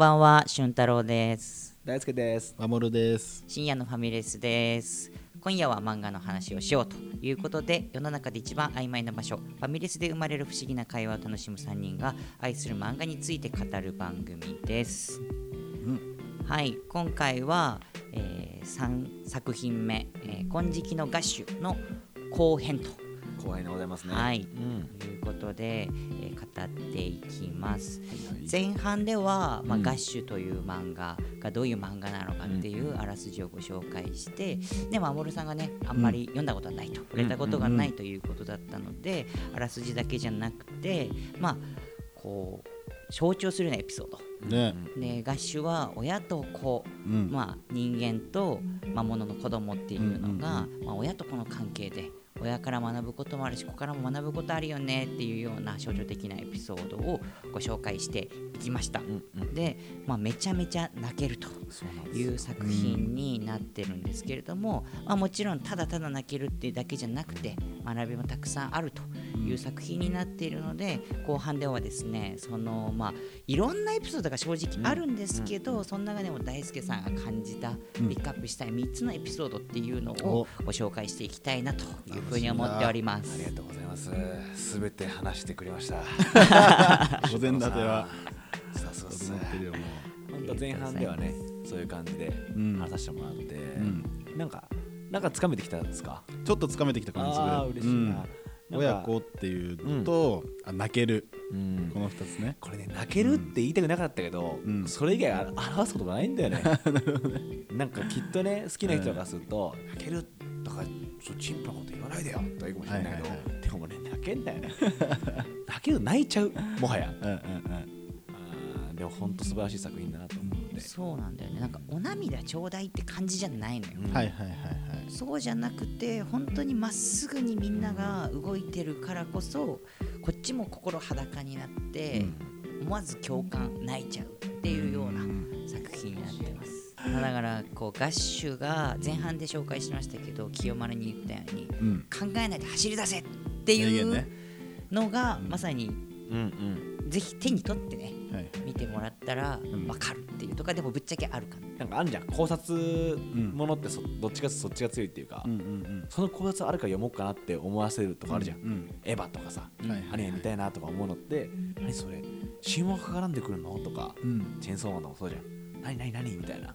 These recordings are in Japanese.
ばんは、俊太郎です。大輔です。守です。深夜のファミレスです。今夜は漫画の話をしようということで、世の中で一番曖昧な場所、ファミレスで生まれる不思議な会話を楽しむ3人が愛する漫画について語る番組です。はい、今回は、え3作品目、えー金色のガッシュの後編と後輩でございますね。はいうん。ということで、えー語っていきます。前半では、まあうん。ガッシュという漫画がどういう漫画なのかっていうあらすじをご紹介して、で守さんがねあんまり読んだことはないと、触れたことがないということだったので、あらすじだけじゃなくてまあこう象徴するようなエピソード。ね。でガッシュは親と子、うん。まあ、人間と魔物の子供っていうのが、まあ、親と子の関係で親から学ぶこともあるし子からも学ぶことあるよねっていうような象徴的なエピソードをご紹介していきました。うんうん。で、まあ、めちゃめちゃ泣けるという作品になってるんですけれども、まあ、もちろんただただ泣けるっていうだけじゃなくて学びもたくさんあるという作品になっているので後半ではですねそのまあいろんなエピソードが正直あるんですけど、その中でも大輔さんが感じたピックアップしたい3つのエピソードっていうのをご紹介していきたいなというふうに思っておりますあり。がとうございます。すべて話してくれました。お膳立ては。さすがですね本当前半ではね、そういう感じでん話させてもらって、んなんかなんかつかめてきたんですか？う。ちょっとつかめてきた感じする。ああ嬉しいな。うん親子っていうのと、あ泣けるうんこの二つね。これね泣けるって言いたくなかったけど、うんそれ以外あ表すことがないんだよね なんかきっとね好きな人がすると、泣けるとかそうチンプなこと言わないでよ。とか言うかもしれないけど、はいはいはでもね泣けんだよね。泣ける泣いちゃう。もはや。うんうんあーでも本当素晴らしい作品だなと思うんで、そうなんだよね。なんかお涙ちょうだいって感じじゃないのよ、うん。はいはいはいはい。そうじゃなくて本当にまっすぐにみんなが動いてるからこそこっちも心裸になって、思わず共感泣いちゃうっていうような作品になってます、まあだからこうガッシュが前半で紹介しましたけど清丸に言ったようにうん。考えないで走り出せっていうのがまさにうんうんぜひ手に取ってねはい。見てもらったらん分かるっていうとかでもぶっちゃけあるかななんかあるじゃん考察ものってそどっちかそっちが強いっていうか、うんうんその考察あるから読もうかなって思わせるとかあるじゃん、うん。うん。エヴァとかさ、はいはいアニメ見たいなとか思うのって、何それ神話が絡んでくるの？とか、うん。チェーンソーマンとかもそうじゃん何何何みたいな。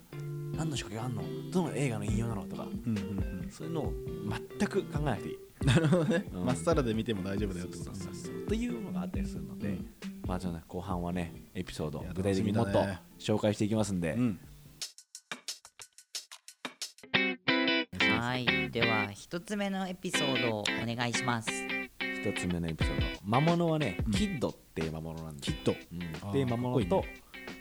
何の仕掛けがあんの？どの映画の引用なの？とか。うんうんうん。そういうのを全く考えなくていい。なるほどね。うん。まっさらで見ても大丈夫だよってこと。そうそうそう。というのがあったりするので、うん。まあちょっとね後半はねエピソードいや具体的にもっと楽しみだね。紹介していきますんで、うん。はい。では一つ目のエピソードをお願いします。一つ目のエピソード。魔物はね、うん。キッドっていう魔物なんですきっと。うん。あーで魔物と、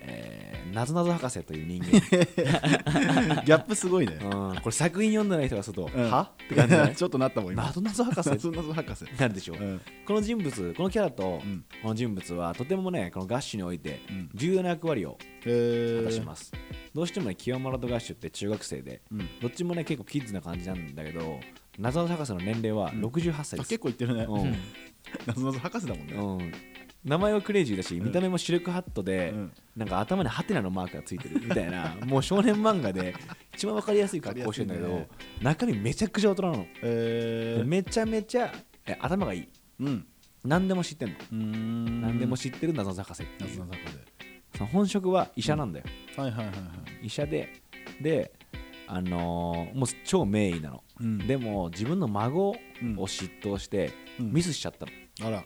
えー、なぞなぞ博士という人間、ギャップすごいね。うん、これ作品読んでない人がすると、うん。は？って感じじゃないちょっとなったもん今。なぞなぞ博士？謎謎博士。なるでしょう、うん。この人物このキャラと、うん。この人物はとてもねこのガッシュにおいてうん。重要な役割をへ果たします、どうしてもね清丸とガッシュって中学生でうん。どっちもね結構キッズな感じなんだけど謎の博士の年齢はうん。68歳あです、結構いってるね。うん。謎謎博士だもんね。うん名前はクレイジーだし見た目もシルクハットで、うん。なんか頭にハテナのマークがついてるみたいな もう少年漫画で一番わかりやすい格好してるんだけどわかりや中身めちゃくちゃ大人なの、えー。でめちゃめちゃえ頭がいい。うん。何でも知ってんの、ん。何でも知ってる謎の博士っていう。その本職は医者なんだよ、士。はいはいはいはい。医者でであのーもう超名医なの、うん。でも自分の孫をうん。嫉妬してうん。ミスしちゃったの、あら。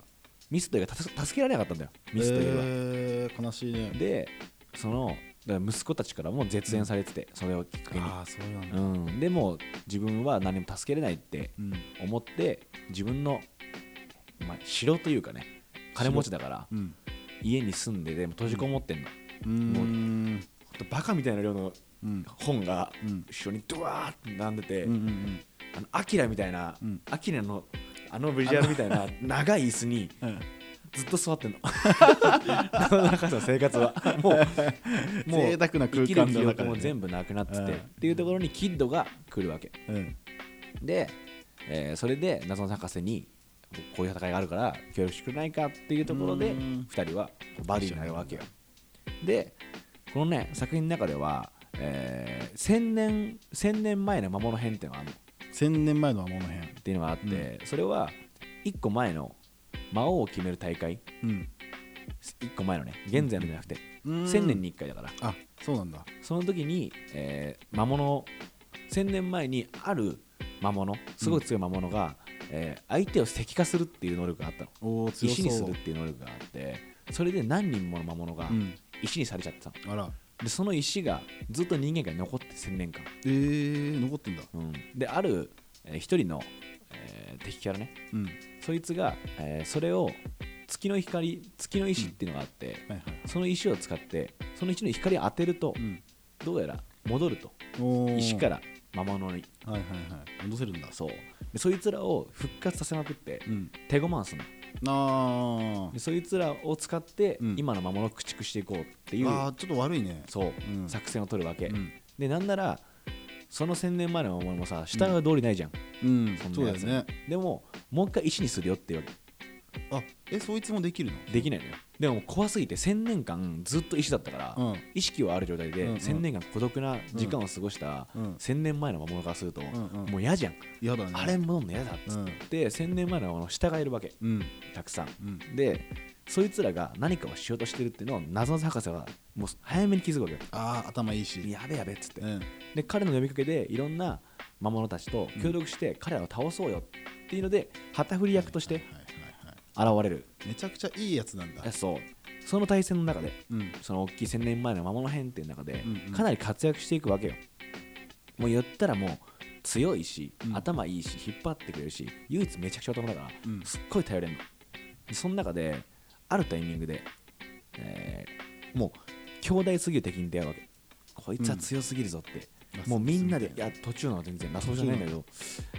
ミスというか助助けられなかったんだよミスというか、えー、悲しいね。でその息子たちからも絶縁されてて、それをきっかけにああ、そうなんだ。うん、でも自分は何も助けれないってうん。思って自分の、まあ、城というかね金持ちだからうん。家に住んででも閉じこもってんの、うーん。ほんとバカみたいな量のうん。本がうん。後ろにドワーって並んでて、うんうんあのアキラみたいな、うんアキラのあのビジュアルみたいな長い椅子にうん。ずっと座ってんの。中の生活は。もう もう贅沢な空間の中でね。生きる気力も全部なくなってて、うん。っていうところにキッドが来るわけ。うん。で、えーそれで謎の博士にこういう戦いがあるから協力してくれないかっていうところでうん。2人はバディになるわけよ。でこのね作品の中では、えー、1000年1000年前の魔物編っていうのがあるの。っ1000年前の魔物編ていうのがあって、それは1個前の魔王を決める大会。うん。1個前のね。現在のじゃなくて、うん。1000年に1回だから。あそうなんだ。その時に、えー魔物1000年前にある魔物すごい強い魔物が、えー相手を石化するっていう能力があったの。石にするっていう能力があってそれで何人もの魔物がうん。石にされちゃってたの。あらでその石がずっと人間界に残って1000年間、えー、残ってんだ。うん、である、えー一人の、えー敵キャラね。うん。はいそいつが、えーそれを月の光月の石っていうのがあって、はいその石を使ってその石の光を当てると、うん。どうやら戻ると。石から魔物に。はいはいはい。戻せるんだ。そう。でそいつらを復活させまくってうん。手ごまんすんのあでそいつらを使って、うん。今の魔物を駆逐していこうってーいうあーちょっと悪いね。そう、うん。作戦を取るわけ、うん。でなんならその1000年前の魔物もさ従う通りないじゃん、うん。そんそうだよね。でももう一回石にするよっていうわけあえそいつもできるの？できないのよ。でも怖すぎて1000年間ずっと石だったから、うん。意識はある状態で、うんうん。1000年間孤独な時間を過ごしたうん。1000年前の魔物からすると、んうん。もう嫌じゃん、嫌だね。あれ戻んの嫌だっつって、1000年前の魔物を従えるわけ。うん。たくさん。うん。でそいつらが何かをしようとしてるっていうのを謎の博士はもう早めに気づくわけよ。あー頭いいし。やべやべっつって、うん。で彼の呼びかけでいろんな魔物たちと協力して彼らを倒そうよっていうので旗振り役として現れる、めちゃくちゃいいやつなんだ。えそう。その対戦の中でうん。その大きい1000年前の魔物編っていう中でうんうん。かなり活躍していくわけよ。もう言ったらもう強いし、うん。頭いいし引っ張ってくれるし唯一めちゃくちゃ男だから、うん。すっごい頼れんの。でその中であるタイミングで、えーもう強大すぎる敵に出会うわけ。こいつは強すぎるぞって、うん。もうみんなでいや途中のは全然ラスボスじゃないんだけど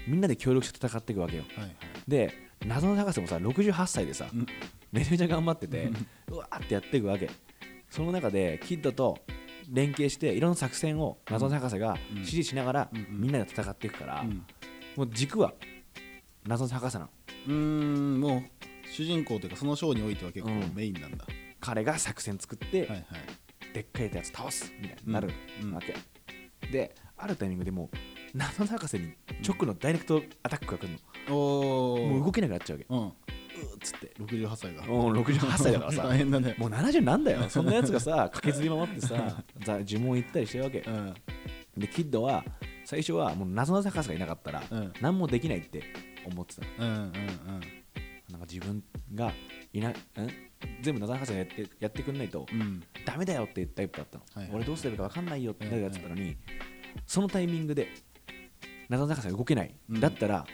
みんなで協力して戦っていくわけよ。はいはい。で謎の博士もさ68歳でさ、うん。めちゃめちゃ頑張っててうわーってやっていくわけ。その中でキッドと連携していろんな作戦を謎の博士がうん。指示しながらうんうん。みんなで戦っていくから、うん。もう軸は謎の博士なの。うーんもう主人公というかその章においては結構うん。メインなんだ、彼が作戦作って、はいはい。でっかいやつ倒すみたいになるうん。わけ、であるタイミングでもう謎の博士に直のダイレクトアタックが来るの、もう動けなくなっちゃうわけ。うん。っつって。68歳が。もう68歳だからさ。大変だね。もう70なんだよ。そんなやつがさ駆けずり回ってさざ呪文言ったりしてるわけ。うん。でキッドは最初はもう謎の博士がいなかったらうん。何もできないって思ってたうんうんなんか自分がいな、ん？全部謎の博士がやってやってくんないとうん。うんダメだよっていうタイプだったの、はいはい俺どうすればいいか分かんないよってなるやつだったのに、そのタイミングで謎の博士が動けない、うん。だったら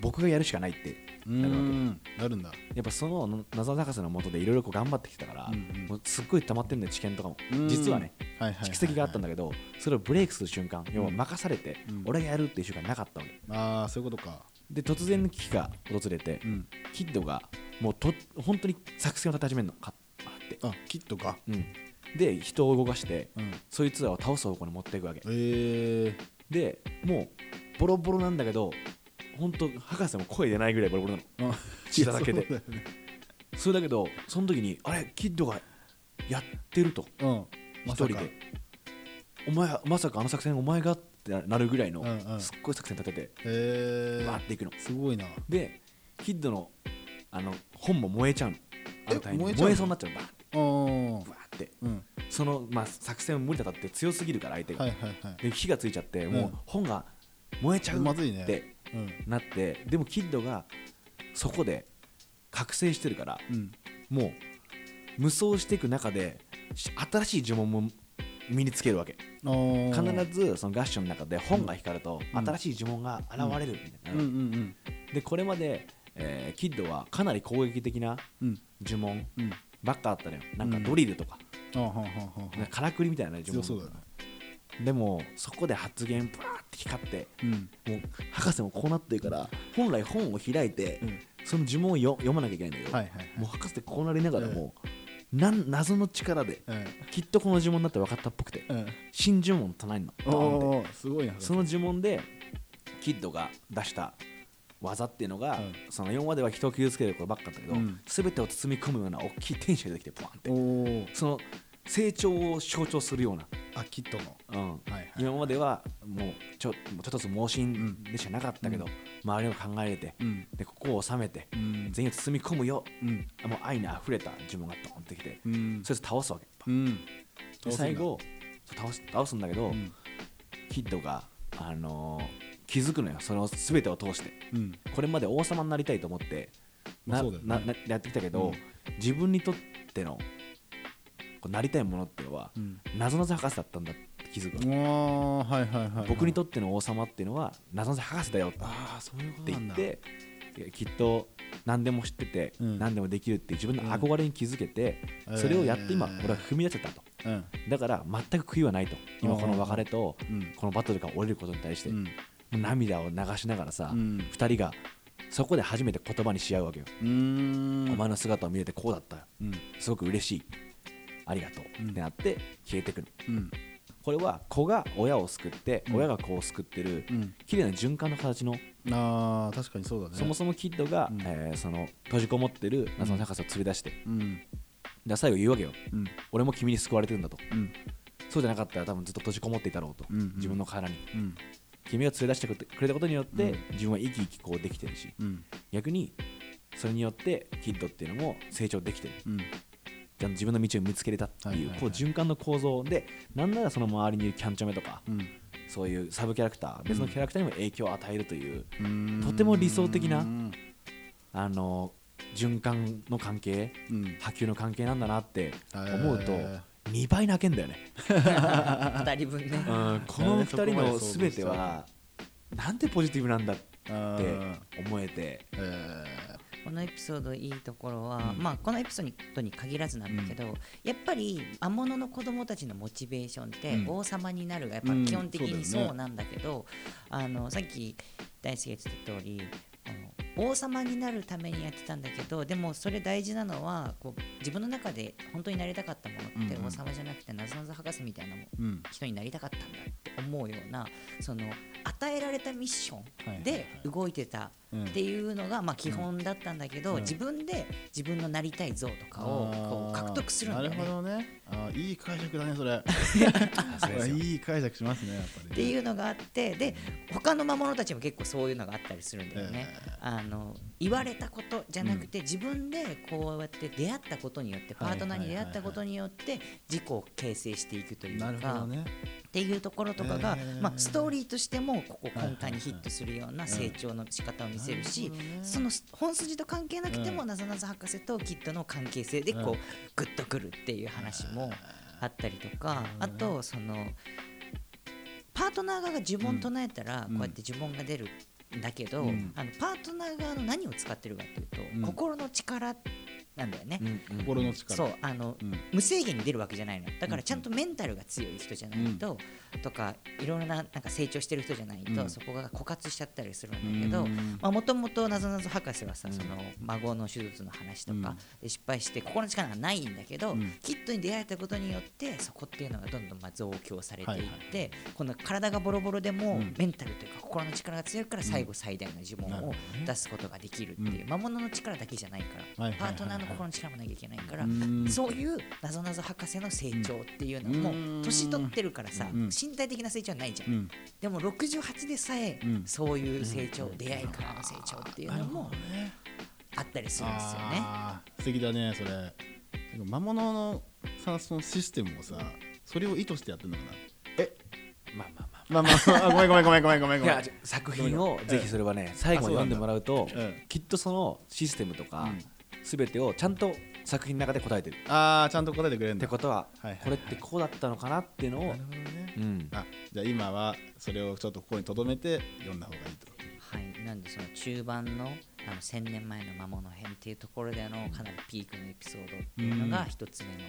僕がやるしかないってうーん。なるんだ。やっぱその謎の博士のもとでいろいろ頑張ってきたから、うんうん。もうすっごい溜まってんだよ知見とかも。うん。実はね蓄積があったんだけどそれをブレイクする瞬間要は任されて、うん。俺がやるっていう瞬間なかったわけ。ああそういうことか。で突然の危機が訪れて、うん。キッドがもうと本当に作戦を立て始めるの。かって、あキットか。うん、で人を動かしてうん。そいつらを倒す方向に持っていくわけ。えでもうボロボロなんだけど本当博士も声出ないぐらいボロボロなの。血だらけで。それだけどその時にあれ？キッドがやってると。うん。一人で、お前はまさかあの作戦お前がってなるぐらいの、うんうん。すっごい作戦立ててへえわーっていくの。すごいな。でキッドのあの本も燃えちゃうの。あのタイミング。え燃えちゃうの？燃えそうになっちゃうの。バーって。あーバーって。うん。その、まあ、作戦無理だったって強すぎるから相手が、はいはいはい。で火がついちゃってもううん。本が燃えちゃう。まずいね。ってうん。なってでもキッドがそこで覚醒してるからうん。もう無双していく中でし新しい呪文も身につけるわけ。必ずそのガッションの中で本が光るとうん。新しい呪文が現れるみたいな、でこれまで、えーキッドはかなり攻撃的なうん。呪文うん。ばっかあったのよ。なんかドリルとか、あははははなんかからくりみたいな呪文。強そうだね。でもそこで発言ブワー光ってうん。もう博士もこうなってるから本来本を開いて、うん。その呪文をよ読まなきゃいけないんだけど、はいはいはい。もう博士ってこうなりながらも、なん謎の力でうん。きっとこの呪文だって分かったっぽくて、うん。新呪文唱えるの。すごいな。その呪文でキッドが出した技っていうのが、うん。その4話では人を傷つけることばっかだったけど、うん。全てを包み込むような大きい天使が出てきてポワンって。その成長を象徴するような、あキットの。うん。はいはい。今まではもうちょちょっとずつ盲信でしかなかったけど、周りの考えて、うん。でここを収めて、うん。全員を包み込むようん。もう愛にあふれた自分がドンってきて、うん。それで倒すわけうん。で最後倒す倒すんだけど、うん。キッドが、あのー気づくのよ。その全てを通して。うん。これまで王様になりたいと思ってなななやってきたけど、うん。自分にとってのなりたいものっていうのは、うん。謎々博士だったんだって気づくはいはい僕にとっての王様っていうのは謎々博士だよって言ってきっと何でも知ってて、うん。何でもできるって自分の憧れに気づけて、うんそれをやって今、えー俺は踏み出せたと。うん。だから全く悔いはないと。今この別れとうん。このバトルから降りることに対して、涙を流しながらさ、うん。2人がそこで初めて言葉にし合うわけよ、お前の姿を見れてこうだったよ。うん。すごく嬉しいありがとう、うん。ってなって消えてくるうん。これは子が親を救って、うん。親が子を救ってるうん。綺麗な循環の形の、あー確かにそうだね。そもそもキッドが、うん。えーその閉じこもってる謎の博士を連れ出して、うん。で最後言うわけよ。うん。俺も君に救われてるんだと。うん。そうじゃなかったら多分ずっと閉じこもっていたろうと、うん。うん自分の殻に。うん。君が連れ出してくれたことによって、うん。自分は生き生きこうできてるし。うん。逆にそれによってキッドっていうのも成長できてる自分の道を見つけれたっていう,、こう循環の構造でなんならその周りにいるキャンチョメとか、うん。そういうサブキャラクター別のキャラクターにも影響を与えるという、とても理想的なうん。あの循環の関係うん。波及の関係なんだなって思うとえ2倍泣けんだよね、2人分ね。うん、この2人の全てはなんてポジティブなんだって思えてえこのエピソードいいところは、うん。まあこのエピソードに限らずなんだけど、やっぱり魔物の子供たちのモチベーションって、うん。王様になるがやっぱうん。基本的にそうなんだけど、あのさっき大輔が言ってた通りあの王様になるためにやってたんだけどでもそれ大事なのはこう自分の中で本当になりたかったものって、うんうん。王様じゃなくてなぞなぞ博士みたいな人になりたかったんだって思うようなその与えられたミッションで動いてたうんっていうのがまあ基本だったんだけど、うん。自分で自分のなりたい像とかをこう獲得するんだよなるほね。どね。あーいい解釈だねそれ。いい解釈しますねやっぱり。ねっていうのがあってで他の魔物たちも結構そういうのがあったりするんだよね。えあの言われたことじゃなくて、自分でこうやって出会ったことによってパートナーに出会ったことによって自己を形成していくというなるほかどねっていうところとかが、えーまあ、ストーリーとしてもここ根幹にヒットするような成長の仕方を見せるし、その本筋と関係なくても、うん。なぞなぞ博士とキッドの関係性でこう、うん。グッとくるっていう話もあったりとか、あとそのパートナー側が呪文唱えたら、うん。こうやって呪文が出るんだけど、うん。あのパートナー側の何を使ってるかっていうと、うん。心の力なんだよね。うんうん。心の力。そうあの、うん。無制限に出るわけじゃないの。だからちゃんとメンタルが強い人じゃないと、とかいろいろななんか成長してる人じゃないと、うん。そこが枯渇しちゃったりするんだけどうん。もともとなぞなぞ博士はさ、うん。その孫の手術の話とかうん。で失敗して心の力がないんだけど、うん。キッドに出会えたことによってそこっていうのがどんどんまあ増強されていって、はいはい。この体がボロボロでも、うん。メンタルというか心の力が強いから最後最大の呪文を出すことができるっていう、魔物の力だけじゃないから、はいはいはいはい。パートナーの心の力もなきゃいけないから、うん。そういうなぞなぞ博士の成長っていうのも、うん。年取ってるからさ、うん。身体的な成長はないじゃん、うん。でも68でさえ、うん。そういう成長、出会いからの成長っていうのもあったりするんですよね。素敵だねそれ。でも魔物のさそのシステムをさそれを意図してやってるのかな？まあまあまあまあ。まああ ごめんごめんごめんごめんごめんごめんいや作品をぜひそれはね最後読んでもらうときっとそのシステムとかうん全てをちゃんと作品の中で答えてる。ああちゃんと答えてくれるんだ。ってことははいはいはい。これってこうだったのかなっていうのをなるほどねうん。あじゃあ今はそれをちょっとここに留めて読んだ方がいいと。はい、なんでその中盤のあの1000年前の魔物編っていうところでのかなりピークのエピソードっていうのが一つ目の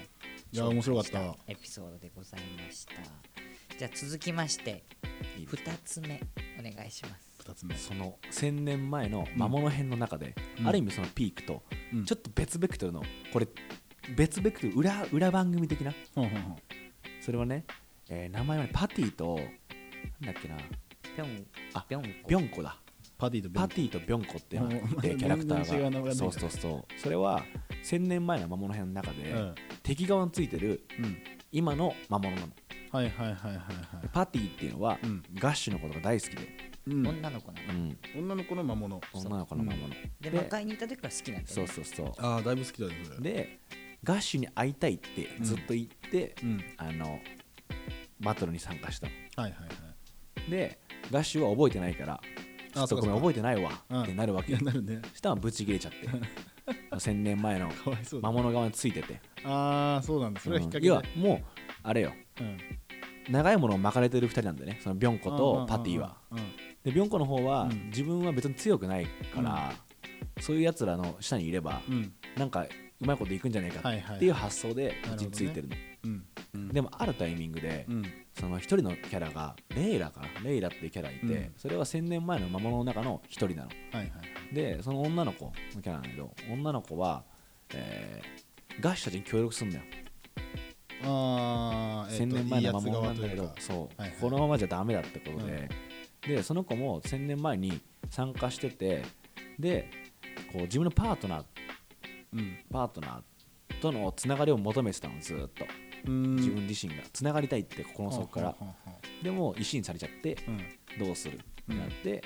いや面白かった。エピソードでございました。じゃあ続きましていい2つ目お願いします二つ目。その1000年前の魔物編の中で、うん。ある意味そのピークとうん。ちょっと別ベクトルのこれ別ベクトル裏裏番組的な？ほんそれはね、えー名前はねパティとなんだっけな？ぴょんあぴょんこ。ビョンコだ。パティとビョンパティとビョンコってキャラクターが。そうそうそう。それは1000年前の魔物編の中で、うん。敵側についてるうん。今の魔物なの。はいはいはいはいはい。パティっていうのは、うん。ガッシュのことが大好きで、うん。女の子なの。うん、女の子の魔物。女の子の魔物、で魔界にいた時から好きなんだよそうねそうそう。ああだいぶ好きだねそれ。でガッシュに会いたいってずっと言って、うん。あのバトルに参加したの。はいはいはい。でガッシュは覚えてないからちょっとごめん覚えてないわ。うん。ってなるわけなるね。そしたらブチ切れちゃって。1000年前のかわいそうだ魔物側についてて。ああそうなんだ。それは引っ掛うん要はけでもうあれよ。うん。長いものを巻かれてる2人なんだよね。そのビョンコとパティはうんうんでビョンコの方はうん。自分は別に強くないから、そういうやつらの下にいれば、うん。うんなんかうまいこといくんじゃないかっていう発想でこっちつい。てるの、うん。うん。でもあるタイミングで、うん。その一人のキャラがレイラかなレイラっていうキャラいて、うん。それは1000年前の魔物の中の一人なの。はいはいでその女の子のキャラなんだけど女の子は、えーガッシュたちに協力するんだよ、ああ1000年前の魔物なんだけどそう、はいはいこのままじゃダメだってことで、でその子も1000年前に参加しててでこう自分のパートナーうん。パートナーとのつながりを求めてたのずーっと。うん。自分自身が。つながりたいって心の底から。でも石にされちゃってあうん。どうするってなって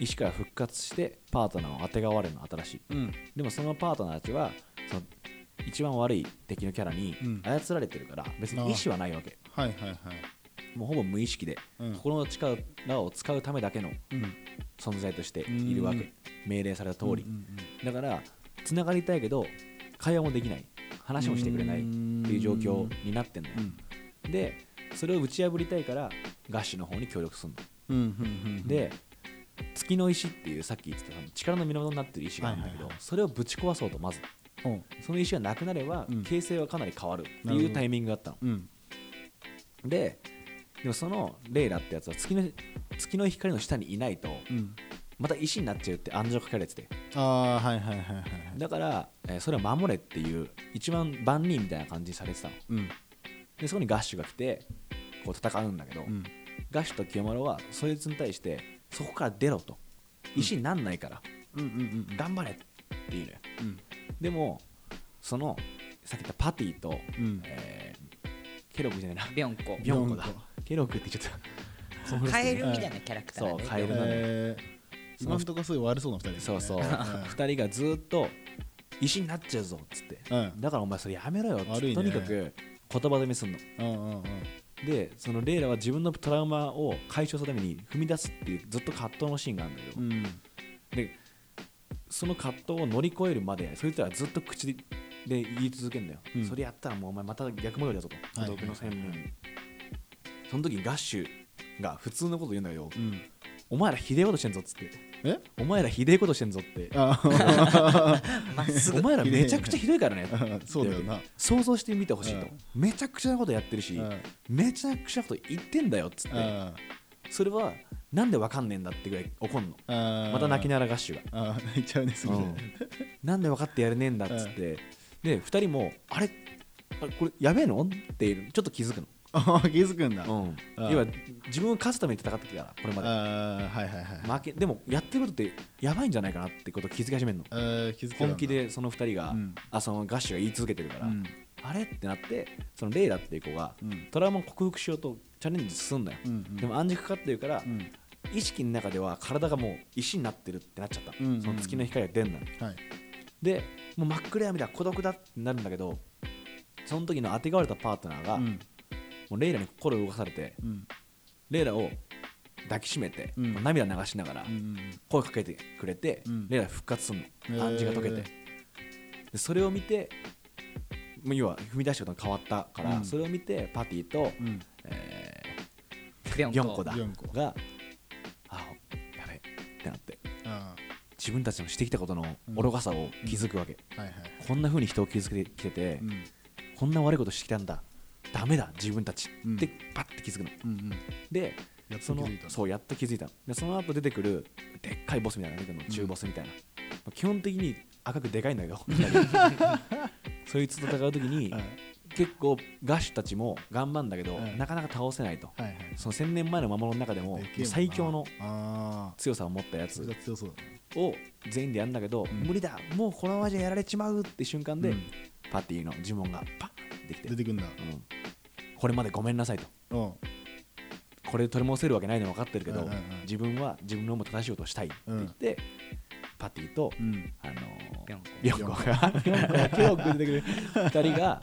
石から復活してパートナーをあてがわれるの新しい。うん。でもそのパートナーたちはその一番悪い敵のキャラにうん。操られてるから別に意思はないわけ。はいはいはいもうほぼ無意識でうん。心の力を使うためだけのうん。存在としているわうんけ。命令された通り。うんだからつながりたいけど会話もできない。話もしてくれない。っていう状況になってんだよ。うん。でそれを打ち破りたいからガッシュの方に協力するの。うんうんうんで月の石っていうさっき言ってた力の源になってる石があるんだけど、それをぶち壊そうとまず。その石がなくなれば、うん。形勢はかなり変わるっていうタイミングがあったの。うん。ででもそのレイラってやつは月の月の光の下にいないとうん。また石になっちゃうって暗示をかけられてて。ああはいはいはいはいはい。だから、えーそれを守れっていう一番万人みたいな感じにされてたの。うん。でそこにガッシュが来てこう戦うんだけど、うん。ガッシュと清丸はそいつに対してそこから出ろと。石になんないから、うんうんうん。頑張れって言うのよ。うん。でもそのさっき言ったパティと、うん。えーケロクじゃないな。ビョンコ。ビョンコだ。ケロクって言っちゃった。カエルみたいなキャラクターそうカエルなのよ。えー今んとこすごい悪そうな二人そうそう。うん2人がずっと石になっちゃうぞっつって。うん。だからお前それやめろよっつって悪いね。とにかく言葉止めすんの。うんうんうん。でそのレイラは自分のトラウマを解消するために踏み出すっていうずっと葛藤のシーンがあるんだけど、うん。でその葛藤を乗り越えるまでそいつらはずっと口でで言い続けるんだよ、うん。それやったらもうお前また逆戻りだぞと。の洗面にその時にガッシュが普通のこと言うんだけど、うん。お前らひでえことしてんぞっつって。え？お前らひでえことしてんぞって。お前らめちゃくちゃひどいからね。そうだよな。想像してみてほしいと、めちゃくちゃなことやってるし、うん。めちゃくちゃなこと言ってんだよっつって、あそれはなんでわかんねえんだってぐらい怒んの。あまた泣きながらガッシュが。泣いちゃうねなんで分かってやれねえんだっつって、で2人もあれあれこれやべえの？っていうちょっと気づくの、ああ気づくんだ。うん。要は自分を勝つために戦ってきたからこれまで。はいはいはい負けでもやってることってやばいんじゃないかなってことを気づき始めるの。本気でその2人が、うん。あそのガッシュが言い続けてるから、うん。あれ？ってなってそのレイラっていう子が、うん。トラウマを克服しようとチャレンジするんだよ、うんうん。でも暗示かかってるから、うん。意識の中では体がもう石になってるってなっちゃった、うんうんうん。その月の光が出んのはい。でもう真っ暗闇だ孤独だってなるんだけどその時のあてがわれたパートナーが、うん。もうレイラに心を動かされてうん。レイラを抱きしめて、涙流しながらうん声かけてくれて、うん。レイラ復活するの暗示が解けて、でそれを見て要は踏み出したことが変わったから、うん。それを見てパティと、うん。えービョンコだが自分たちのしてきたことの愚かさを気づくわけ、あはいはい。こんな風に人を傷つけてきてて、うん。こんな悪いことしてきたんだ。ダメだ。自分たち。うん。ってパッて気づくの、うんうん。でやっとその気づいた。のそうやっと気づいた。のでその後出てくるでっかいボスみたいなの中ボスみたいな、まあ基本的に赤くでかいんだけど そいつと戦う時にはい結構ガッシュたちも頑張るんだけど、うんなかなか倒せないと。はいはい。その1000年前の魔物の中でもでけえもんな。最強のああ強さを持ったやつそれが強そうだね。を全員でやるんだけど、ん。無理だもうこのままじゃやられちまうって瞬間で、うん。パティの呪文がパンってきて。出てくんだ。うん、これまでごめんなさいと。うん。これ取り戻せるわけないの分かってるけど、うんうんうん自分は自分の思う正しいことをしたいって言って、パティと、うん。あのビョンコ。ビョンコがンコ。が手を組んでくれる2人が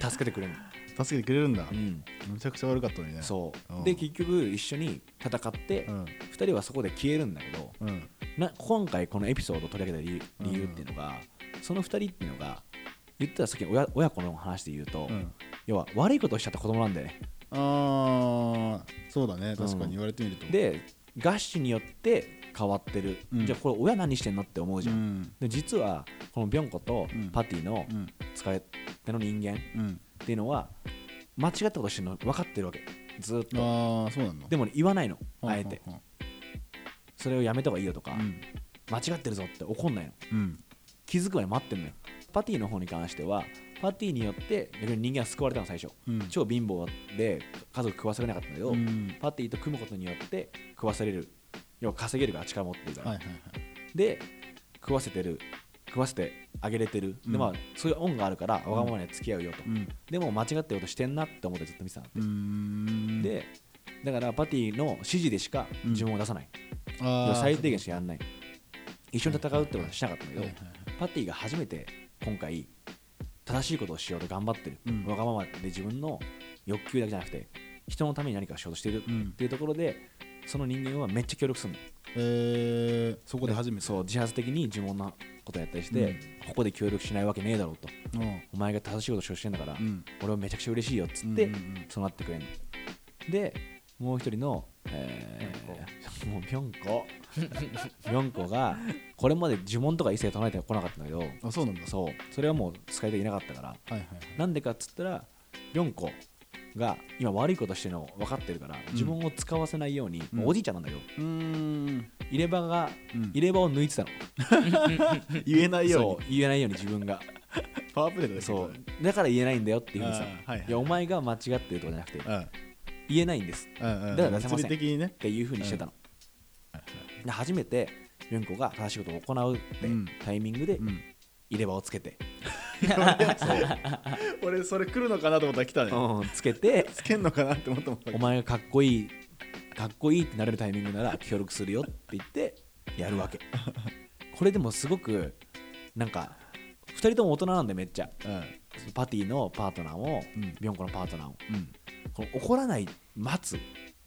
助けてくれるの、助けてくれるんだ。うん、めちゃくちゃ悪かったね。そう、うん。で結局一緒に戦って、うん。2人はそこで消えるんだけどうん。な今回このエピソードを取り上げた理由理由っていうのが、その2人っていうのが言ったらさっきの親親子の話で言うと、うん。要は悪いことをしちゃった子供なんだよね。ああそうだね。確かに言われてみると。でガッシュによって変わってる、うん。じゃあこれ親何してんのって思うじゃん、うん。で実はこのビョンコとうん。パティのうん。使い手の人間っうん。ていうのは間違ったことしてるの分かってるわけ。ずーっと。ああそうなのでもね言わないの。うんあえて。それをやめた方がいいよとか、うん。間違ってるぞって怒んないの。うん。気づくまで待ってんのよ。パティの方に関してはパティによって逆に人間は救われたの最初。うん。超貧乏で家族食わせられなかったんだけど、うん。パティと組むことによって食わせれる要は稼げるから力持ってるから、はいはいはい。で食わせてる食わせてあげれてる、うん。でまあそういう恩があるからわがままに付き合うよと、うん。でも間違ってることしてんなって思ってずっと見てたん。でだからパティの指示でしかうん。自分を出さない、あー最低限しかやんない。一緒に戦うってことはしなかったんだけど、はいはいはい。パティが初めて今回正しいことをしようと頑張ってる、うん。わがままで自分の欲求だけじゃなくて人のために何かをしようとしているうんっていうところでその人間はめっちゃ協力するの。えー。そこで初めてそう自発的に呪文なことやったりして、ここで協力しないわけねえだろうと。うん。お前が正しいことをしてんだから、うん。俺はめちゃくちゃ嬉しいよっつって、うんうんうん。そうなってくれるの。でもう一人の、えー、もうピョンコピョンコがこれまで呪文とか一切唱えてこなかったんだけどあそうなんだ。そう。それはもう使い手いなかったから。はいはいはい。なんでかっつったらピョンコが今悪いことしてるの分かってるから、自分を使わせないように、うん。おじいちゃんなんだようーん。入れ歯がうん。入れ歯を抜いてたの、言えないよそうう言えないように自分が。に パワープレイだねそう。だから言えないんだよっていうふうにさ、はいはい。いやお前が間違ってるとかじゃなくてうん。言えないんです。うんうんだから出せませんね。っていうふうにしてたの、で初めてユンコが正しいことを行うってうん。タイミングでうん。入れ歯をつけて、俺それ来るのかなと思ったら来たね。うんつけて。つけんのかなって思ったもん。お前がかっこいいかっこいいってなれるタイミングなら協力するよって言ってやるわけ。これでもすごくなんか2人とも大人なんでめっちゃ。うん。パティのパートナーも、うん。ビョンコのパートナーもうん。この怒らない待つ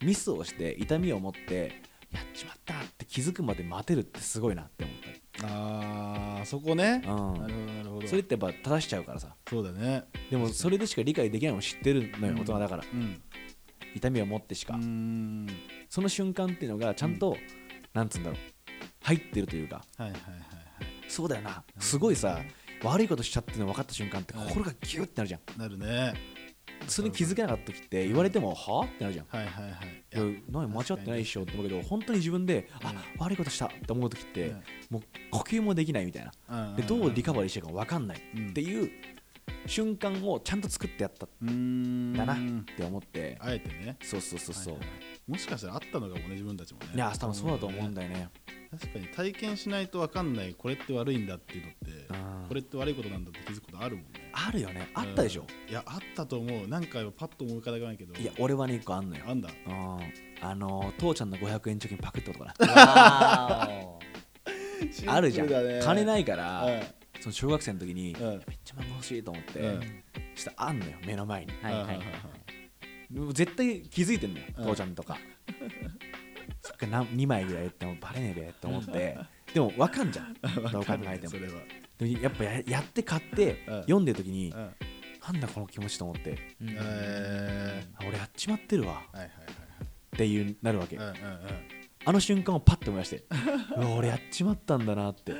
ミスをして痛みを持ってやっちまったって気づくまで待てるってすごいなって思っあーそこね。た、うん。なるほどなるほど。それってやっぱ正しちゃうからさ。そうだね。でもそれでしか理解できないのを知ってるのよ、うん。大人だから。うん。痛みを持ってしか、うーん。その瞬間っていうのがちゃんと、なんつうんだろう。入ってるというか。はいはいはいはい。そうだよな。すごいさ悪いことしちゃってるの分かった瞬間ってはい心がギュッてなるじゃん。なるねそれに気づけなかった時って言われてもは？あってなるじゃん。はいはいはい。いや何間違ってないっしょって思うけど本当に自分で、あ悪いことしたって思う時って、もう呼吸もできないみたいな。でどうリカバリーしていいか分かんないっていう瞬間をちゃんと作ってやったんだなって思って。あえてね。そうそうそうそう、はいはいもしかしたらあったのかもね自分たちもね。いや多分そうだと思うんだよね。確かに体験しないと分かんないこれって悪いんだっていうのってうん。これって悪いことなんだって気づくことあるもんね。あるよね。あったでしょ、うん。いやあったと思う。何回もパッと思い浮かばないけど。いや俺はね一個あんのよ。あんだ？うん。あの父ちゃんの500円貯金パクったことかな。あるじゃん、金いないから、うん。その小学生の時に、うん。めっちゃ漫画欲しいと思って、うん。したらあんのよ目の前に。はいはいはい絶対気づいてんのよ、うん。父ちゃんとか。そっかな2枚ぐらいやってもバレねえべと思って。でも分かんじゃん。どう考えても。それは。でもやっぱややって買って、うん。読んでる時に、うん。なんだこの気持ちと思って。俺やっちまってるわ。ーはいはいっていうなるわけ、あの瞬間をパッと思い出して うわ俺やっちまったんだなって。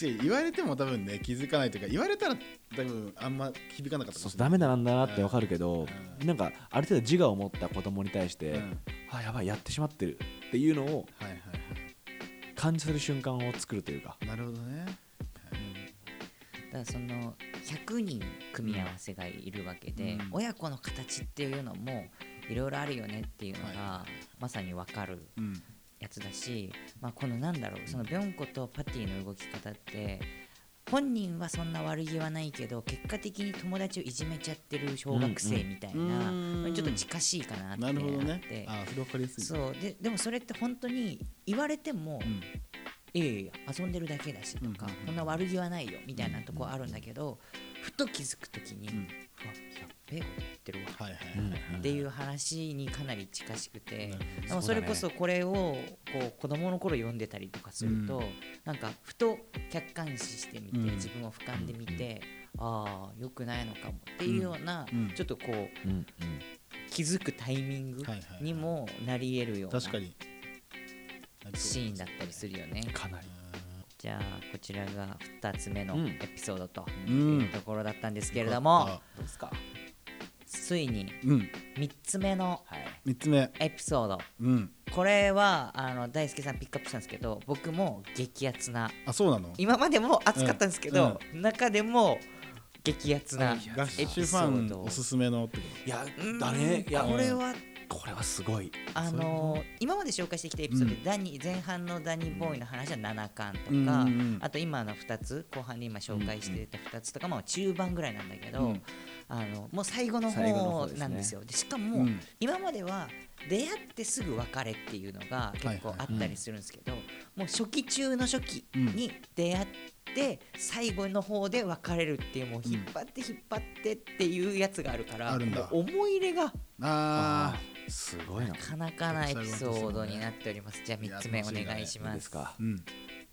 言われても多分ね気づかないというか言われたら多分あんま響かなかったかそうダメだなんだなって分かるけど、うん。なんかある程度自我を持った子供に対して、うん。あやばいやってしまってるっていうのをはいはい感じさせる瞬間を作るというか、はいなるほどね。だからその100人組み合わせがいるわけで、うん。親子の形っていうのもいろいろあるよねっていうのが、はまさに分かる。うんやつだし、まあ、このなんだろうそのビョンコとパティの動き方って本人はそんな悪気はないけど結果的に友達をいじめちゃってる小学生みたいな、うんちょっと近しいかなってなって。あそれ分かりやすいそう。ででもそれって本当に言われても、うん。いやいや遊んでるだけだしとか、うんうんうんこん。な悪気はないよみたいなとこあるんだけど、ふと気づくときに、ううんわやっべえってるわ。はいはいっていう話にかなり近しくて、でもそれこそこれをこう子供の頃読んでたりとかすると、うん。なんかふと客観視してみて、うん。自分を俯瞰で見て、ああ良くないのかもっていうような、うん。ちょっとこううんうん。気づくタイミングにもなり得るような確かに。シーンだったりするよね。かなりじゃあこちらが2つ目のうん。エピソードとういうんところだったんですけれども、うですか？ついにうん。3つ目のエピソード。うん。これはあの大輔さんピックアップしたんですけど僕も激アツなあそうなの？今までも熱かったんですけど、中でも激アツなはいガッシュファンおすすめのってこいやうんだね。いやこれはこれはすごい。あのー今まで紹介してきたエピソードで、ダニ前半のダニーボーイの話は7巻とか、あと今の2つ後半に今紹介してた2つとかも中盤ぐらいなんだけど、うん。あのもう最後の方なんですよ。でしかも、うん。今までは出会ってすぐ別れっていうのが結構あったりするんですけど、もう初期中の初期に出会って最後の方で別れるっていうもう引っ張って引っ張ってっていうやつがあるから、思い入れがあーすごいな。なかなかなエピソードになっております。じゃあ3つ目お願いしいいま。ですすか？ーうん。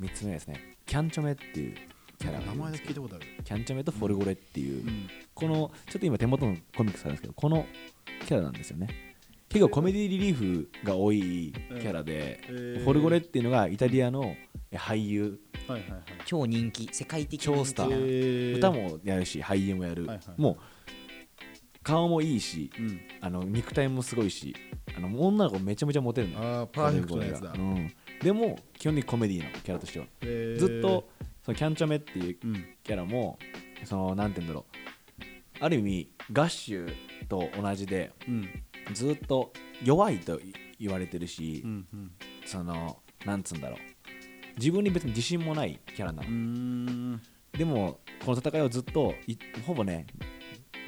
3つ目ですねキャンチョメっていうキャラ名前でるんですけど聞いたことある。キャンチョメとフォルゴレっていう、うん。このちょっと今手元のコミックスあるんですけどこのキャラなんですよね。結構コメディリリーフが多いキャラで、うん。へー。フォルゴレっていうのがイタリアの俳優。はいはいはい。超人気、世界的人気超スター。歌もやるし俳優もやる、はいはい。もう顔もいいしうん。あの肉体もすごいしあの女の子めちゃめちゃモテるのよ。あーパーフェクトなやつだ。うん、でも基本的にコメディのキャラとしては。へー。ずっとそのキャンチョメっていううん。キャラもそのなんて言うんだろう。ある意味ガッシュと同じでうん。ずっと弱いと言われてるし、うんうん。そのなんつうんだろう。自分に別に自信もないキャラなの。でもこの戦いをずっといほぼね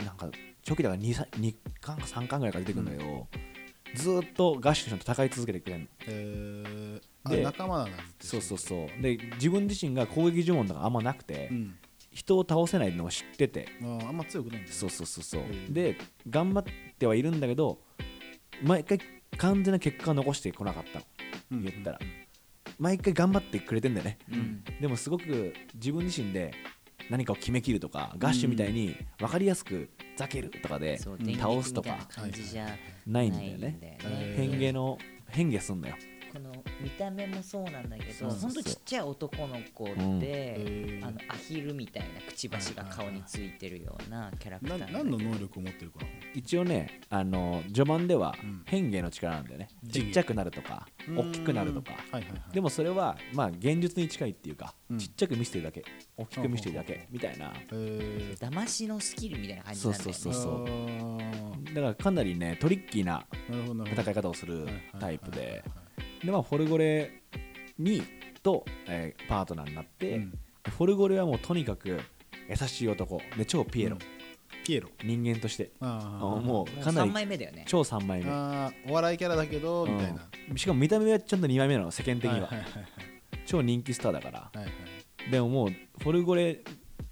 なんか初期だから 2, さ2巻か3巻ぐらいから出てくるんだけど、ずっとガッシュと戦い続けてくれるの。えー、であ仲間なんだそうそうそう。で自分自身が攻撃呪文とかあんまなくて、うん。人を倒せないのを知ってて。あーあんま強くないんだ。ねそうそうそうそう。で頑張ってはいるんだけど毎回完全な結果を残してこなかったの。うん。言ったら。毎回頑張ってくれてんだよね。うん。でもすごく自分自身で何かを決めきるとかガッシュみたいに分かりやすくざけるとかで倒すとかな感じじゃないんだよよね。変化の変化すんだよこの見た目もそうなんだけど、そうそうそうほんとちっちゃい男の子で、うん。あのアヒルみたいなくちばしが顔についてるようなキャラクター何の能力を持ってるかな一応ねあの序盤ではうん。変化の力なんだよね。ち変化っちゃくなるとか大きくなるとか。はいはいはい。でもそれはまあ現実に近いっていうかうん。ちっちゃく見せてるだけ。大きく見せてるだけみたいな。えー。騙しのスキルみたいな感じなんだよね。そうそうそうだからかなりねトリッキーな戦い方をするはいはいタイプではい。はいでまあフォルゴレにと、えーパートナーになって、うん。フォルゴレはもうとにかく優しい男。で超ピエロ、うん。ピエロ。人間として。あー。あももう3うかなり枚目だよね。超3枚目。お笑いキャラだけどみたいな。うんしかも見た目はちょっと2枚目なの世間的には,、はいはいはい超人気スターだから。はいはいでももうフォルゴレ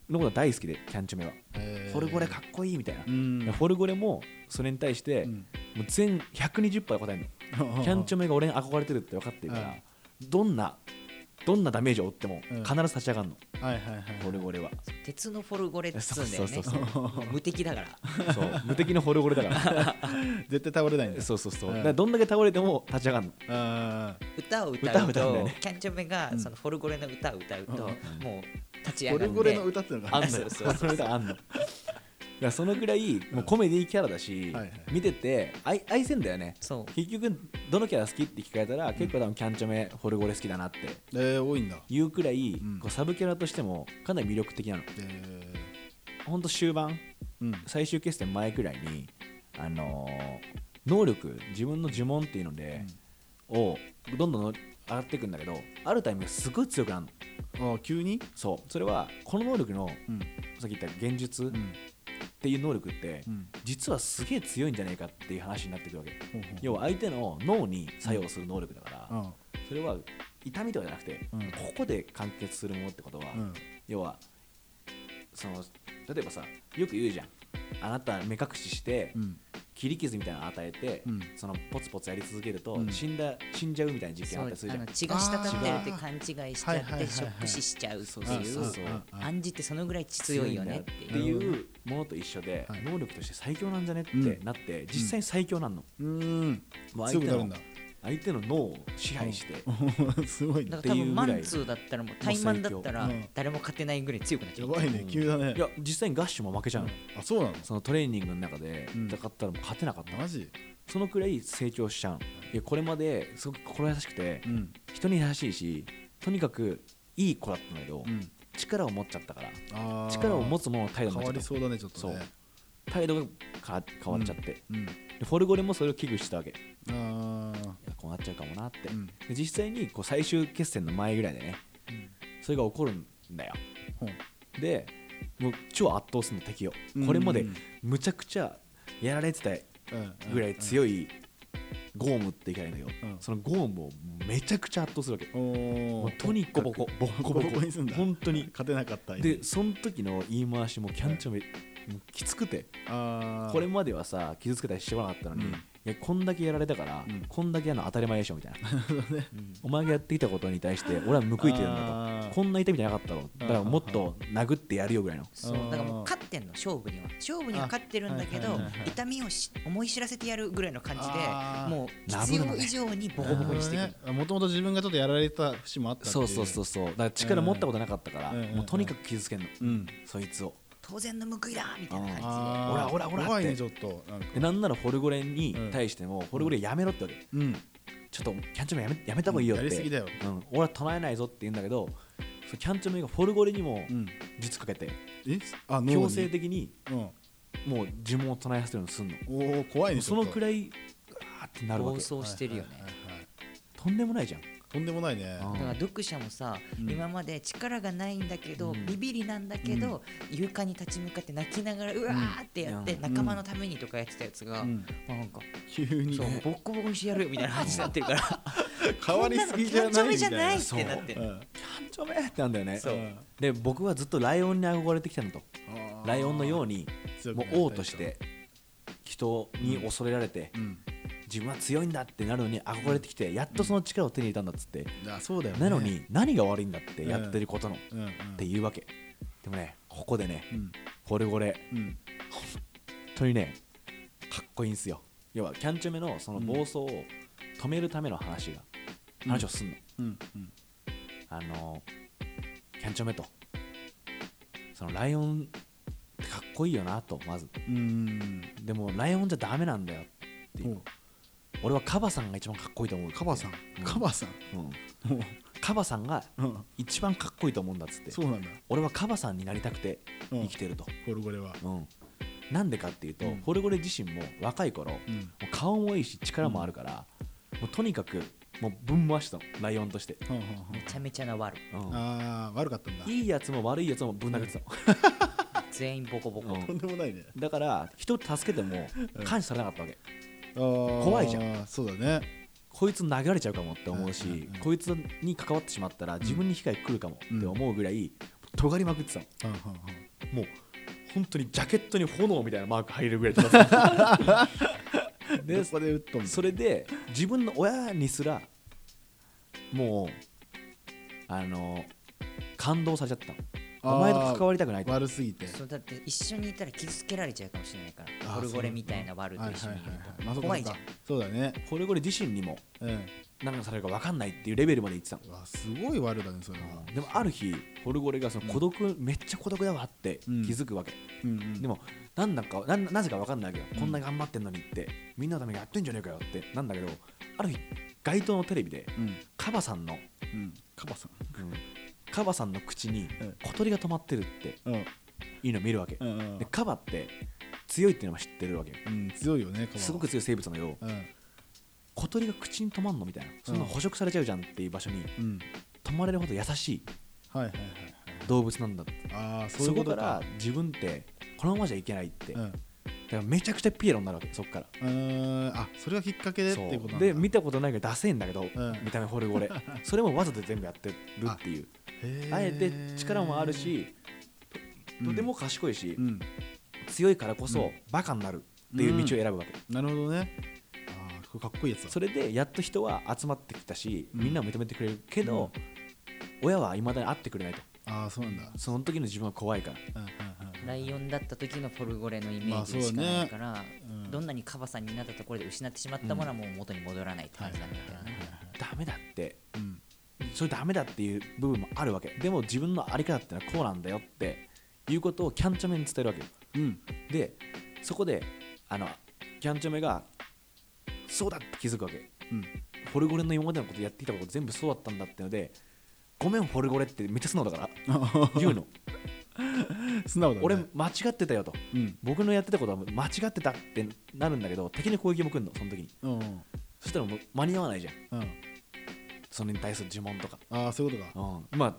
のこと大好きでキャンチョメは、えー。フォルゴレかっこいいみたいな、うん。でフォルゴレもそれに対して、うん。もう全120%答えるのキャンチョメが俺に憧れてるって分かってるから、どんなどんなダメージを負ってもうん。必ず立ち上がるの、はいはいはいフォルゴレは。鉄のフォルゴレっつうんだよねそうそうそう。無敵だから。そう。無敵のフォルゴレだから。絶対倒れないんだ。そうそうそう、うん。だからどんだけ倒れても立ち上がるの。あ歌を歌歌をうと歌うんだよね。キャンチョメがそのフォルゴレの歌を歌うと、うんもう立ちー上がってフォルゴレの歌っていうのがあんのよ。そうそあんのだからそのくらいもうコメディキャラだし、はいはい。見てて愛愛せんだよね。そう。結局どのキャラ好きって聞かれたら、結構多分キャンチョメフォルゴレ好きだなって。えー多いんだ。いうくらい、ん。こうサブキャラとしてもかなり魅力的なの。えほんと終盤ーうん。最終決戦前くらいにあのー能力自分の呪文っていうので、をどんどんの上がっていくんだけどあるタイミングですごい強くなるの。あ急に？そう。それはこの能力のうん。さっき言った現実っうんていう能力ってうん。実はすげえ強いんじゃないかっていう話になってくるわけ。要は相手の脳に作用する能力だからうん。それは痛みとかじゃなくてうん。ここで完結するものってことはうん。要はその例えばさよく言うじゃん。あなた目隠ししてうん切り傷みたいなの与えて、うん。そのポツポツやり続けると、うん。死んだ死んじゃうみたいな実験あったりするじゃん。血が滴ってるって勘違いしちゃってショック死しちゃうっていう暗示ってそのぐらい強いよねっていう。ものと一緒で、はい。能力として最強なんじゃねってうんなって、実際に最強なんの、うーん。もう相手の強くなるんだ相手の脳を支配して、すごいね。だから多分マっていうぐらいンツーだったらもう怠慢だったら誰も勝てないぐらい強くなっちゃう。やばいね急だね。いや実際にガッシュも負けちゃうの、あそうなの？そのトレーニングの中でうん。戦ったらもう勝てなかったの、マジ？そのくらい成長しちゃうの。いやこれまですごく心優しくて、うん。人に優しいしとにかくいい子だったんだけど、うん。力を持っちゃったから。あー。力を持つものの態度に変なっちゃったわりそうだねちょっとね。態度がか変わっちゃって、うんでフォルゴレもそれを危惧してたわけ。いあこうなっちゃうかもなって、うん。で実際にこう最終決戦の前ぐらいでねそれが起こるんだよ。ほう。でもう超圧倒するの敵を。うん。これまでむちゃくちゃやられてたぐらい強いゴームっていけないんだけど、うん。そのゴームをめちゃくちゃ圧倒するわけ。もうとにかくボコボコボコボコにすんだ。本当に勝てなかった。でその時の言い回しもキャンチョメ、もうきつくて。これまではさ傷つけたりしてこなかったのに、うん。いやこんだけやられたから、うん。こんだけやるの当たり前でしょみたいな。うんお前がやってきたことに対して 俺は報いてるんだと。こんな痛みじゃなかったろ。だからもっと殴ってやるよぐらいの。そう。だからもう勝ってんの勝負には。勝負には勝ってるんだけどあはいはいはいはい。痛みをし思い知らせてやるぐらいの感じでもう必要以上にボコボコにしていくもともと自分がちょっとやられた節もあったっていそうそうそうそう。だから力持ったことなかったから、うん。もうとにかく傷つけんの、うん。そいつを当然の報いだみたいな感あー。オラオラオラって。怖いねちょっと。なんか。でなんならフォルゴレンに対しても、フォルゴレンやめろってわけうん。ちょっとキャンチョメやめやめた方がいいよって、やりすぎだよ。うん、俺は唱えないぞって言うんだけどそうキャンチョメがフォルゴレンにもうん。術かけて、え？あ強制的にうん。もう呪文を唱えさせるようにすんの。おお怖いねそのくいらいガーってなるわ暴け走してるよね。とんでもないじゃんとんでもないね。あだから読者もさ、うん。今まで力がないんだけど、うん。ビビりなんだけど、床に立ち向かって泣きながらうわーってやって、うん。仲間のためにとかやってたやつが、うん。なんか急にそうねボッコボコにしてやるよみたいな感じになってるから。変わりすぎじゃなのキャンチョメじゃなないみたいなてなってキャンチョメってなんだよね。そう。で僕はずっとライオンに憧れてきたのと。ライオンのようにもう王として人に恐れられてうん自分は強いんだってなるのに憧れてきてやっとその力を手に入れたんだっつって。そうだよね。なのに何が悪いんだってやってることのっていうわけ。でもねここでねうん。フォルゴレうん。本当にねかっこいいんすよ。要はキャンチョメのその暴走を止めるための話がうん。話をすんの、うんうん。あのキャンチョメとそのライオンってかっこいいよなとまず。うん。でもライオンじゃダメなんだよっていう。お俺はカバさんが一番かっこいいと思う。カバさん？うん。カバさん？うん。カバさんがうん。一番かっこいいと思うんだっつって。そうなんだ。俺はカバさんになりたくてうん。生きてると、ゴルゴレは。うん。なんでかっていうと、うん。フォルゴレ自身も若い頃、もうん。う顔もいいし力もあるから、もうとにかくもうぶん回したのライオンとして、めちゃめちゃな悪うん。ああ悪かったんだ。いいやつも悪いやつもぶん殴ってた。の、全員ボコボコ、うん。とんでもないね。だから人を助けても感謝されなかったわけ、怖怖いじゃん。そうだね。こいつ投げられちゃうかもって思うし、うんうんうん。こいつに関わってしまったら自分に被害来るかもって思うぐらい尖りまくってたの。はんはんもう本当にジャケットに炎みたいなマーク入るぐらい でどこで打っとんの？それで自分の親にすらもうあの感動されちゃったのお前と関わりたくないと。悪すぎてそうだって一緒にいたら傷つけられちゃうかもしれないから。ホルゴレみたいな悪と一緒に。いると怖いじゃん。そうだね。これこれ自身にもうん。何がされるか分かんないっていうレベルまで言ってたの。すごい悪だねそれは。でもある日ホルゴレがその孤独、めっちゃ孤独だわって気うん。づくわけ、うんうん。でもなんだかなんなぜか分かんないわけど、こんなに頑張ってんのにって。みんなのためにやってんじゃねえかよって。なんだけどある日街頭のテレビでうん。カバさんの、うん。カバさんカバさんの口にうん。小鳥が止まってるってうん。いうのを見るわけ、でカバって強いっていうのも知ってるわけよ。うん強いよねすごく強い生物なのよ。うん。小鳥が口に止まんのみたいな。そんな捕食されちゃうじゃんっていう場所にうん。止まれるほど優しい動物なんだって。ああそういそうこことか。ら自分ってこのままじゃいけないって、うん。だからめちゃくちゃピエロになるわけそっから。うーん。あそれがきっかけでっていうことなんだ。で見たことないけどダセえんだけど、ん見た目ホルゴレそれもわざと全部やってるっていうあえて力もあるしととても賢いし、うん。強いからこそ、うん。バカになるっていう道を選ぶわけ、なるほどね。あかっこいいやつだ。それでやっと人は集まってきたし、うん。みんなも認めてくれるけど、親はいまだに会ってくれないと。ああそうなんだ。その時の自分は怖いから。うんうんうんライオンだった時のフォルゴレのイメまあージしかないから、うん。どんなにカバさんになったところで失ってしまったものはもう元に戻らないって感じなんだよね。ダメだって。うんそれダメだっていう部分もあるわけ。でも自分の在り方ってのはこうなんだよっていうことをキャンチョメに伝えるわけよ。うん。でそこであのキャンチョメがそうだって気づくわけ。うん。フォルゴレの今までのことやってきたこと全部そうだったんだってのでごめんフォルゴレってめっちゃ素直だから。言うの。素直だね。俺間違ってたよと。うん。僕のやってたことは間違ってたってなるんだけど敵に攻撃も来るのその時に。うんうん。そしたらもう間に合わないじゃん。うんそれに対する呪文とか、ああそういうことか。うん、まあ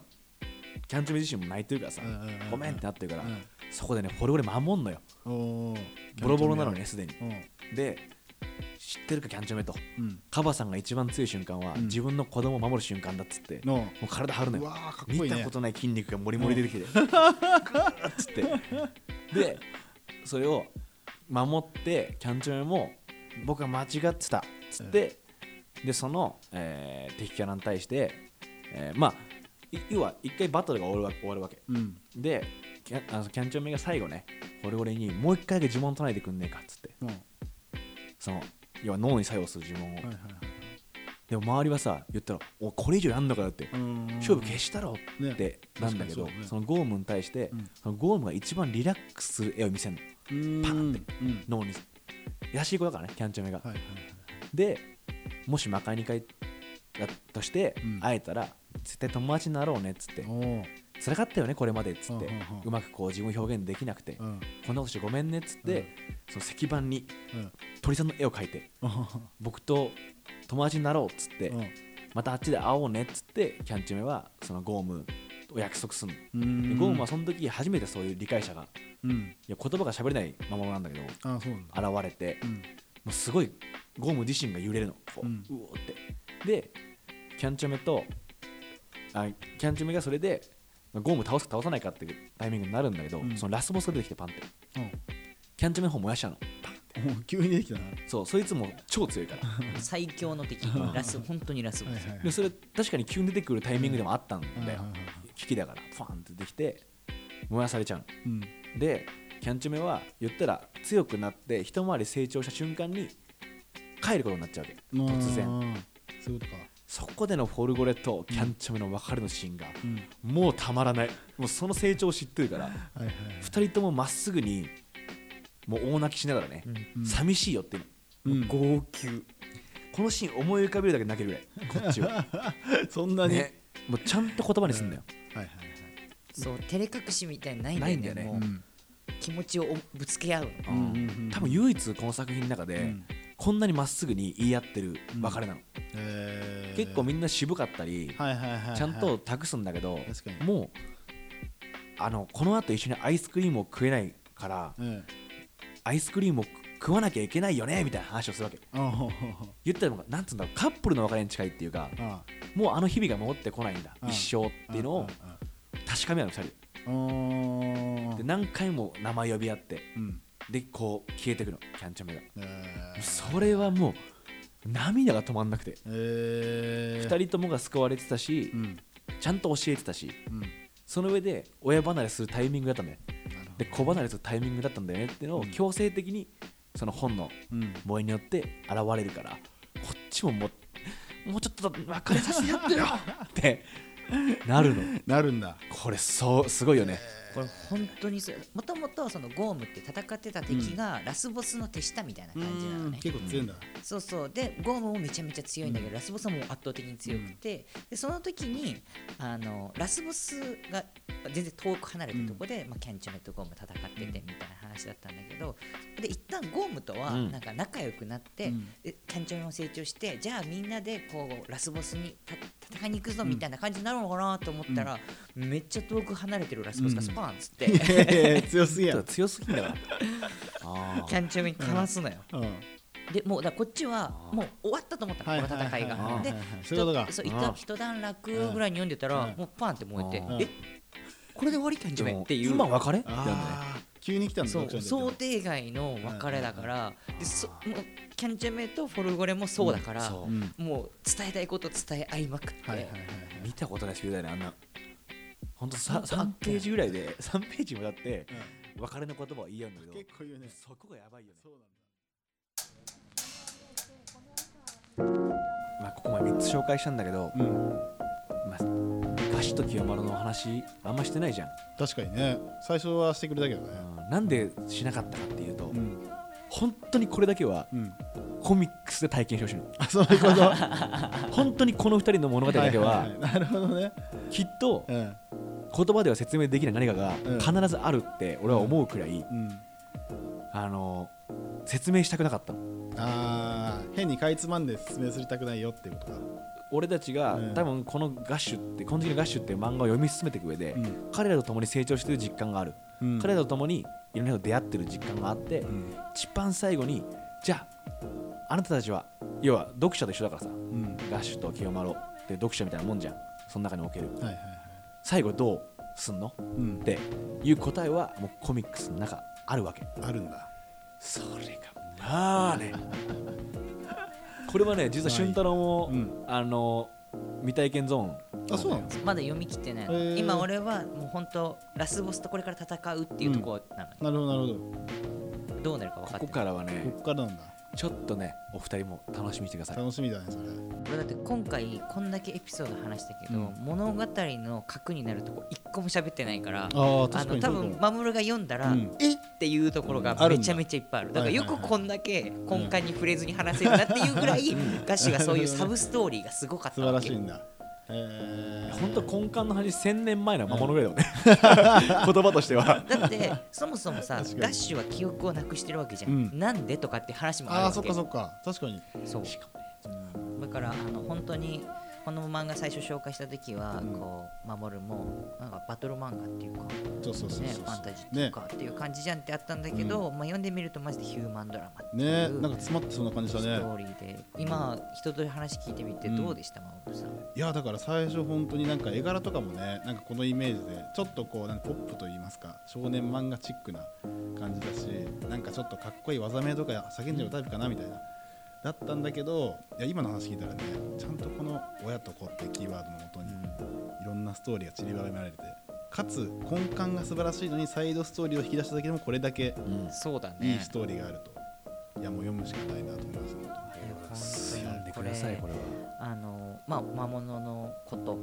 キャンチョメ自身も泣いてるからさ、うんうんうんうん。ごめんってなってるから、うん。そこでねフォルゴレ守んのよ。ボロボロなのねすでに。うん。で知ってるかキャンチョメと。うん。カバさんが一番強い瞬間は、うん。自分の子供を守る瞬間だっつって、ものう体張るのよ。うわーかっこいいね。見たことない筋肉がモリモリ出てきて、グーッつって。でそれを守ってキャンチョメも僕は間違ってたっつって、でその、えー敵キャラに対して、えーまあい要は一回バトルが終わるわ終わるわけ。うん。でキャあのキャンチョメが最後ね俺俺にもう一回だけ呪文唱えてくんねえかっつって。うん。はいその要は脳に作用する呪文を、はいはいでも周りはさ言ったら「おこれ以上やんのかよ」って。うん。勝負消したろねってなんだけど、確かにそうね。そのゴームに対して、うん。そのゴームが一番リラックスする絵を見せるの。うんパンって。うん。脳に。優しい子だからねキャンチョメが、はいはい。でもし魔界に帰ったとして、うん。会えたら絶対友達になろうねっつって。はいおー辛かったよねこれまでっつって、うまくこう自分を表現できなくて、うん。こんなことしてごめんねっつって、その石板にうん。鳥さんの絵を描いて僕と友達になろうっつって、うん。またあっちで会おうねっつってキャンチュメはそのゴームと約束するの、ゴームはその時初めてそういう理解者がうん。いや言葉が喋れないままなんだけど現れて、うんもうすごいゴーム自身が揺れるの。こう,、うん。うおーって。でキャンチュメとあキャンチュメがそれでゴーム倒すか倒さないかっていうタイミングになるんだけど、うん。そのラスボスが出てきてパンって。うん。キャンチュメの方燃やしちゃうの。パンってお急にできたな。そうそいつも超強いから。最強の敵。ラス本当にラスボス、はいはいでそれ確かに急に出てくるタイミングでもあったんだよ、はいはいはい。危機だからファンって出てきて燃やされちゃううん。のでキャンチュメは言ったら強くなって一回り成長した瞬間に帰ることになっちゃうわけ。突然。そういうことか。そこでのフォルゴレとキャンチュメの別れのシーンがうん。もうたまらない。もうその成長を知ってるからはいはいはい。2人ともまっすぐにもう大泣きしながらね、うん寂しいよっていう。うん。の、号泣。このシーン思い浮かべるだけで泣けるぐらいこっちは。そんなに。ね。もうちゃんと言葉にすんだよ、はいはいそう照れ隠しみたいにないんだよねないんだよね。もう。はいうん気持ちをぶつけ合う多分唯一この作品の中で、うん。こんなにまっすぐに言い合ってる別れなの、えー。結構みんな渋かったり、ちゃんと託すんだけど、もうあのこの後一緒にアイスクリームを食えないからうん。アイスクリームを食わなきゃいけないよねみたいな話をするわけ。言ったらなんつうんだろうカップルの別れに近いっていうかあもうあの日々が戻ってこないんだ。うん。一生っていうのをあ確かめ合うの2人で何回も名前呼び合ってうん。でこう消えてくのキャンチャメが。えー。それはもう涙が止まんなくて。えー。2人ともが救われてたしうん。ちゃんと教えてたしうん。その上で親離れするタイミングだったんだよで子離れするタイミングだったんだよねっていうのをうん。強制的にその本の萌えによって現れるからこっちももうもうちょっと別れさせてやってよ ってなるの。なるんだ。これそうすごいよねこれ本当にもともとそのゴームって戦ってた敵がラスボスの手下みたいな感じなのね、結構強いんだ。そうそう。でゴームもめちゃめちゃ強いんだけど、ラスボスはもう圧倒的に強くて、でその時にあのラスボスが全然遠く離れたところで、まあ、キャンチュメとゴーム戦っててみたいな話だったんだけどで一旦ゴームとはうん。なんか仲良くなって、うん。でキャンチュメも成長してじゃあみんなでこうラスボスに戦いに行くぞみたいな感じになるのかなと思ったら、めっちゃ遠く離れてるラスボスがスパーンっつって、強すぎや。ちょっと強すぎんだから。あキャンチャメにかわすのよ。うん。でもうだこっちはもう終わったと思ったの、この戦いが。で一段落ぐらいに読んでたら、うん。もうパンって燃えて、うん。え？これで終わりキャンチャメっていう。今別れ？急に来たんだそう想定外の別れだから、でそもうキャンチャメとフォルゴレもそうだから、もう伝えたいこと伝え合いまくって、見たことないスピードだよねあんなほんとさほんとあっ3ページぐらいで 3ページにわたって別れの言葉を言い合うんだけど結構言うね。そこがやばいよね。そうなんだ。まあここまで3つ紹介したんだけど、うん。まあ、ガシと清丸の話あんましてないじゃん、確かにね。最初はしてくれたけどね。うん。なんでしなかったかっていうと、うん本当にこれだけはうん。コミックスで体験してほしいの。あそういうこと？本当にこの2人の物語だけはいいい。なるほどね。きっとうん。言葉では説明できない何かがうん。必ずあるって俺は思うくらい、うん。あの説明したくなかったの。あー変にかいつまんで説明するたくないよっていうことか。俺たちが、うん。多分このガッシュって「金色のガッシュ」っていう漫画を読み進めていく上で、うん。彼らと共に成長してる実感がある、うん。彼らと共にいろんな人と出会ってる実感があって、うん。一番最後にじゃああなたたちは要は読者と一緒だからさうん。ガッシュと清丸って読者みたいなもんじゃん。その中における。はいはいはい。最後どうすんの？うん。っていう答えはもうコミックスの中あるわけ。あるんだ。それがまあね。これはね実は俊太郎も、うん。あの未体験ゾーン。あそうなの？まだ読み切ってない。の、へー。今俺はもう本当ラスボスとこれから戦うっていうところなの、なるほどなるほど。どうなるか分かってここからはね。こっからなんだちょっとねお二人も楽しみにしてください。楽しみだねそれ。俺だって今回こんだけエピソード話したけど、うん。物語の核になるとこ一個も喋ってないからあの多分守が読んだら、うん。えっ？ていうところがめちゃめちゃいっぱいある。だからよくこんだけ根幹に触れずに話せるなっていうぐらいガッシュがそういうサブストーリーがすごかった素晴わけらしいんだ。え本当根幹の話1000年前の魔物ぐらいだよね、言葉としては。だってそもそもさ確かに。ガッシュは記憶をなくしてるわけじゃん、うん。なんでとかって話もあるわけ。ああそっかそっか。確かに。そう。だからあの本当にこの漫画最初紹介した時は、うん。こう守るもなんかバトル漫画っていうかそうそうそうねファンタジーっていうか、っていう感じじゃんってあったんだけど、まあ、読んでみるとマジでヒューマンドラマね。なんか詰まってそうな感じしたストねーリーで。今人と話聞いてみてどうでした、守さんいやだから最初本当になんか絵柄とかもねなんかこのイメージでちょっとこうなんかポップと言いますか少年漫画チックな感じだしなんかちょっとかっこいい技名とか叫んじゃうタイプかなみたいな、だったんだけどいや今の話聞いたらねちゃんとこのトーリーが散りばめられてかつ根幹が素晴らしいのにサイドストーリーを引き出しただけでもこれだけうん。そうだね。いいストーリーがあると、いやもう読むしかないなと思います本読んでくださいこれはまあ魔物のこと、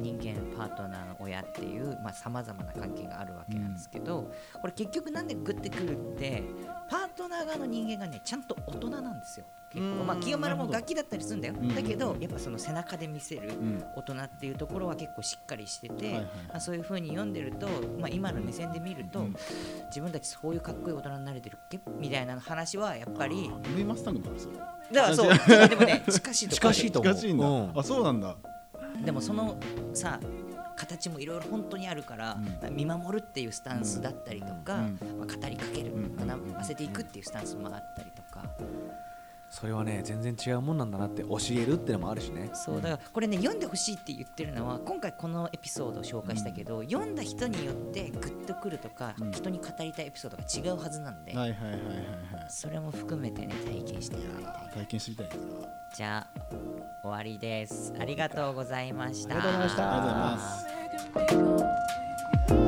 人間パートナーの親っていうさまざ、まな関係があるわけなんですけど、これ結局なんでグッてくるってパートナー側の人間がねちゃんと大人なんですよ。結構。うん。まあ清丸もなるほど。ガキだったりするんだよ、うん。だけどやっぱその背中で見せるうん。大人っていうところは結構しっかりしてて、まあ、そういう風に読んでると、まあ、今の目線で見ると、うん。自分たちそういうかっこいい大人になれてるっけ？みたいな話はやっぱりだからそう。でもね近しいところ。近しいと思う近しいんだ、うんあそうなんだ。でもそのさ形もいろいろ本当にあるから、見守るっていうスタンスだったりとか、うん。まあ、語りかける、うん。学ばせていくっていうスタンスもあったりとか、それはね全然違うもんなんだなって教えるってのもあるしね。そうだからこれね読んでほしいって言ってるのは今回このエピソードを紹介したけど、読んだ人によってグッとくるとか、うん。人に語りたいエピソードが違うはずなんで、はいはいはいはいはい。それも含めてね体験してもらいたい。体験してみたい。じゃあ終わりです。ありがとうございました。ありがとうございました。ありがとうございます